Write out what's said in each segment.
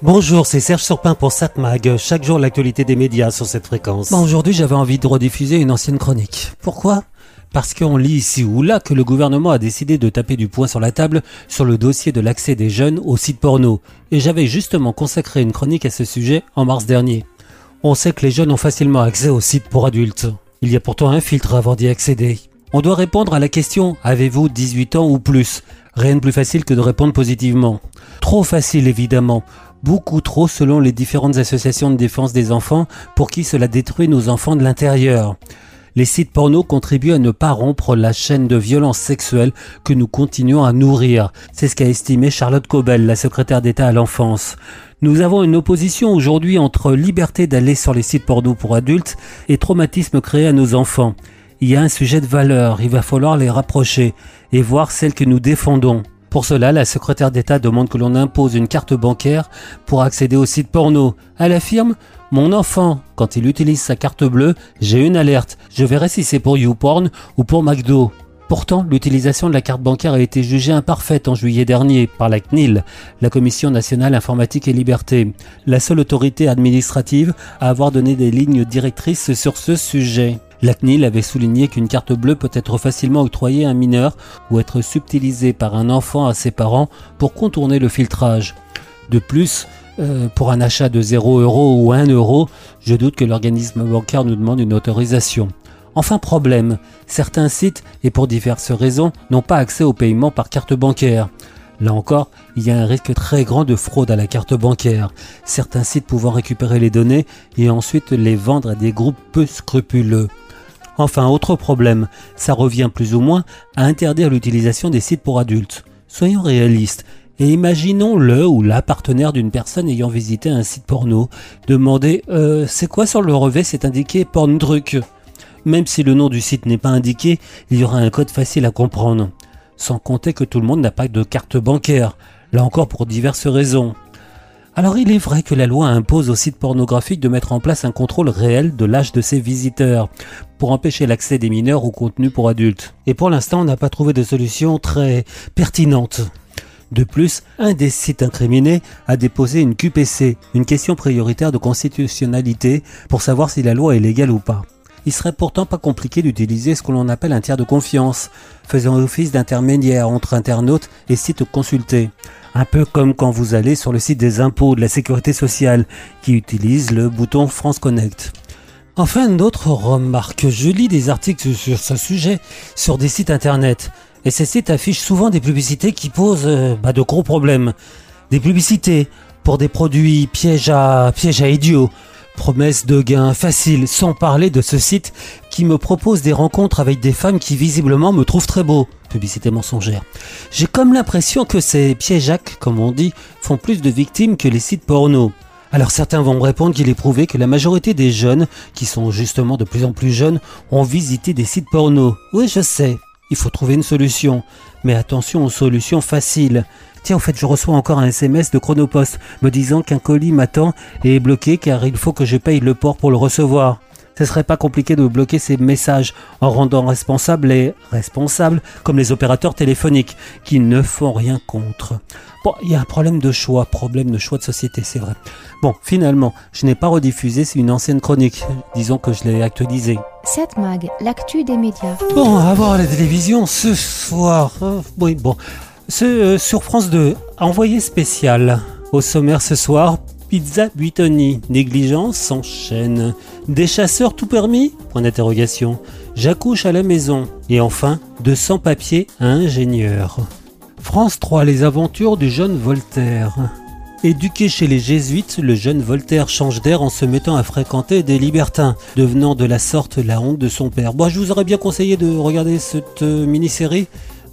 Bonjour, c'est Serge Surpin pour SatMag. Chaque jour, l'actualité des médias sur cette fréquence. Bon, aujourd'hui, j'avais envie de rediffuser une ancienne chronique. Pourquoi? Parce qu'on lit ici ou là que le gouvernement a décidé de taper du poing sur la table sur le dossier de l'accès des jeunes aux sites porno. Et j'avais justement consacré une chronique à ce sujet en mars dernier. On sait que les jeunes ont facilement accès aux sites pour adultes. Il y a pourtant un filtre avant d'y accéder. On doit répondre à la question Avez-vous 18 ans ou plus? Rien de plus facile que de répondre positivement. Trop facile évidemment beaucoup trop selon les différentes associations de défense des enfants pour qui cela détruit nos enfants de l'intérieur. Les sites porno contribuent à ne pas rompre la chaîne de violence sexuelle que nous continuons à nourrir. C'est ce qu'a estimé Charlotte Cobel, la secrétaire d'État à l'enfance. Nous avons une opposition aujourd'hui entre liberté d'aller sur les sites porno pour adultes et traumatisme créé à nos enfants. Il y a un sujet de valeur, il va falloir les rapprocher et voir celles que nous défendons. Pour cela, la secrétaire d'État demande que l'on impose une carte bancaire pour accéder au site porno. Elle affirme Mon enfant, quand il utilise sa carte bleue, j'ai une alerte. Je verrai si c'est pour YouPorn ou pour McDo. Pourtant, l'utilisation de la carte bancaire a été jugée imparfaite en juillet dernier par la CNIL, la Commission nationale informatique et liberté, la seule autorité administrative à avoir donné des lignes directrices sur ce sujet. La CNIL avait souligné qu'une carte bleue peut être facilement octroyée à un mineur ou être subtilisée par un enfant à ses parents pour contourner le filtrage. De plus, euh, pour un achat de 0 euros ou 1 euro, je doute que l'organisme bancaire nous demande une autorisation. Enfin problème, certains sites, et pour diverses raisons, n'ont pas accès au paiement par carte bancaire. Là encore, il y a un risque très grand de fraude à la carte bancaire, certains sites pouvant récupérer les données et ensuite les vendre à des groupes peu scrupuleux. Enfin, autre problème, ça revient plus ou moins à interdire l'utilisation des sites pour adultes. Soyons réalistes. Et imaginons le ou la partenaire d'une personne ayant visité un site porno. Demander euh, c'est quoi sur le revêt? C'est indiqué porn truc. Même si le nom du site n'est pas indiqué, il y aura un code facile à comprendre. Sans compter que tout le monde n'a pas de carte bancaire. Là encore pour diverses raisons. Alors il est vrai que la loi impose aux sites pornographiques de mettre en place un contrôle réel de l'âge de ses visiteurs pour empêcher l'accès des mineurs au contenu pour adultes. Et pour l'instant, on n'a pas trouvé de solution très pertinente. De plus, un des sites incriminés a déposé une QPC, une question prioritaire de constitutionnalité, pour savoir si la loi est légale ou pas. Il serait pourtant pas compliqué d'utiliser ce que l'on appelle un tiers de confiance, faisant office d'intermédiaire entre internautes et sites consultés. Un peu comme quand vous allez sur le site des impôts de la sécurité sociale qui utilise le bouton France Connect. Enfin, d'autres remarques. Je lis des articles sur ce sujet sur des sites internet. Et ces sites affichent souvent des publicités qui posent euh, bah, de gros problèmes. Des publicités pour des produits pièges pièges à idiots, promesses de gains faciles, sans parler de ce site qui me propose des rencontres avec des femmes qui visiblement me trouvent très beau publicité mensongère. J'ai comme l'impression que ces piéjacs, comme on dit, font plus de victimes que les sites porno. Alors certains vont me répondre qu'il est prouvé que la majorité des jeunes, qui sont justement de plus en plus jeunes, ont visité des sites porno. Oui, je sais, il faut trouver une solution. Mais attention aux solutions faciles. Tiens, en fait, je reçois encore un SMS de Chronopost me disant qu'un colis m'attend et est bloqué car il faut que je paye le port pour le recevoir ce serait pas compliqué de bloquer ces messages en rendant responsables les responsables comme les opérateurs téléphoniques qui ne font rien contre. Bon, il y a un problème de choix, problème de choix de société, c'est vrai. Bon, finalement, je n'ai pas rediffusé, c'est une ancienne chronique. Disons que je l'ai actualisée. Cette mag, l'actu des médias. Bon, à voir la télévision ce soir. Euh, oui, bon. Ce, euh, sur France 2, envoyé spécial. Au sommaire ce soir, Pizza Buitoni. Négligence s'enchaîne. Des chasseurs tout permis? Point d'interrogation. J'accouche à la maison. Et enfin, de sans-papiers à ingénieur. France 3, les aventures du jeune Voltaire. Éduqué chez les jésuites, le jeune Voltaire change d'air en se mettant à fréquenter des libertins, devenant de la sorte la honte de son père. Bon, je vous aurais bien conseillé de regarder cette euh, mini-série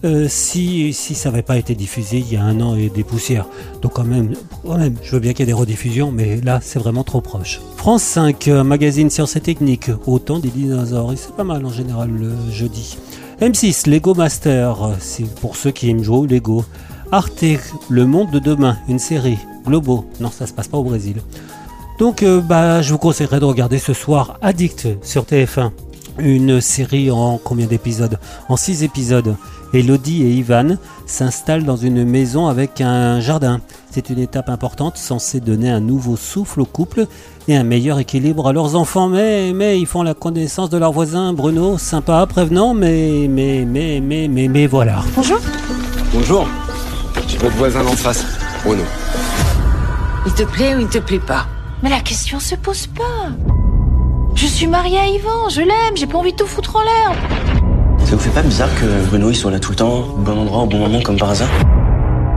euh, si, ça n'avait pas été diffusé il y a un an et des poussières. Donc quand même, quand même je veux bien qu'il y ait des rediffusions, mais là c'est vraiment trop proche. France 5, magazine Sciences et Techniques, autant des dinosaures, et c'est pas mal en général le jeudi. M6, Lego Master, c'est pour ceux qui aiment jouer au Lego. Arte, Le Monde de Demain, une série. Globo, non ça se passe pas au Brésil. Donc euh, bah, je vous conseillerais de regarder ce soir Addict sur TF1. Une série en combien d'épisodes En 6 épisodes. Elodie et Ivan s'installent dans une maison avec un jardin. C'est une étape importante censée donner un nouveau souffle au couple et un meilleur équilibre à leurs enfants. Mais, mais ils font la connaissance de leur voisin Bruno, sympa, prévenant, mais, mais, mais, mais, mais, mais voilà. Bonjour. Bonjour. J'ai votre voisin d'en face, Bruno. Il te plaît ou il te plaît pas? Mais la question se pose pas. Je suis mariée à Yvan, je l'aime, j'ai pas envie de tout foutre en l'air. Ça vous fait pas bizarre que Bruno il soit là tout le temps, au bon endroit, au bon moment, comme par hasard?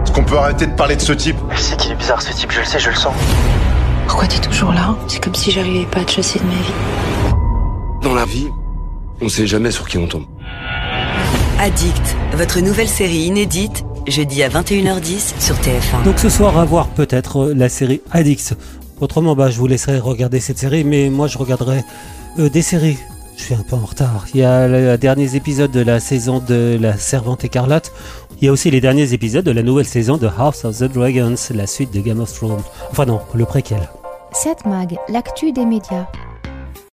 Est-ce qu'on peut arrêter de parler de ce type? Je sais qu'il est bizarre ce type, je le sais, je le sens. Pourquoi t'es toujours là? C'est comme si j'arrivais pas à te chasser de ma vie. Dans la vie, on sait jamais sur qui on tombe. Addict, votre nouvelle série inédite, jeudi à 21h10 sur TF1. Donc ce soir, à voir peut-être euh, la série Addicts. Autrement, bah, je vous laisserai regarder cette série, mais moi je regarderai euh, des séries. Je suis un peu en retard. Il y a les derniers épisodes de la saison de La Servante écarlate. Il y a aussi les derniers épisodes de la nouvelle saison de House of the Dragons, la suite de Game of Thrones. Enfin non, le préquel. 7 Mag, l'actu des médias.